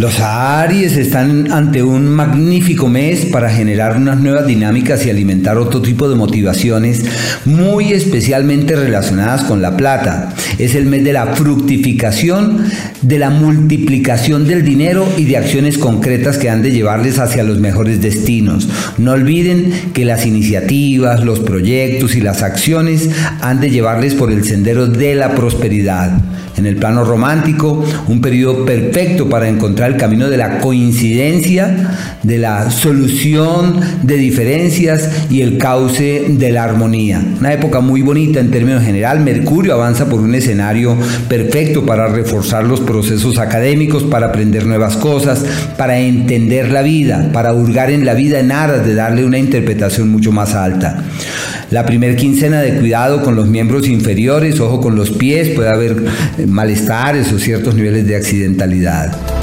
Los Aries están ante un magnífico mes para generar unas nuevas dinámicas y alimentar otro tipo de motivaciones muy especialmente relacionadas con la plata. Es el mes de la fructificación, de la multiplicación del dinero y de acciones concretas que han de llevarles hacia los mejores destinos. No olviden que las iniciativas, los proyectos y las acciones han de llevarles por el sendero de la prosperidad. En el plano romántico, un periodo perfecto para encontrar el camino de la coincidencia, de la solución de diferencias y el cauce de la armonía. Una época muy bonita en términos general. Mercurio avanza por un escenario perfecto para reforzar los procesos académicos, para aprender nuevas cosas, para entender la vida, para hurgar en la vida en aras de darle una interpretación mucho más alta. La primer quincena de cuidado con los miembros inferiores, ojo con los pies, puede haber malestares o ciertos niveles de accidentalidad.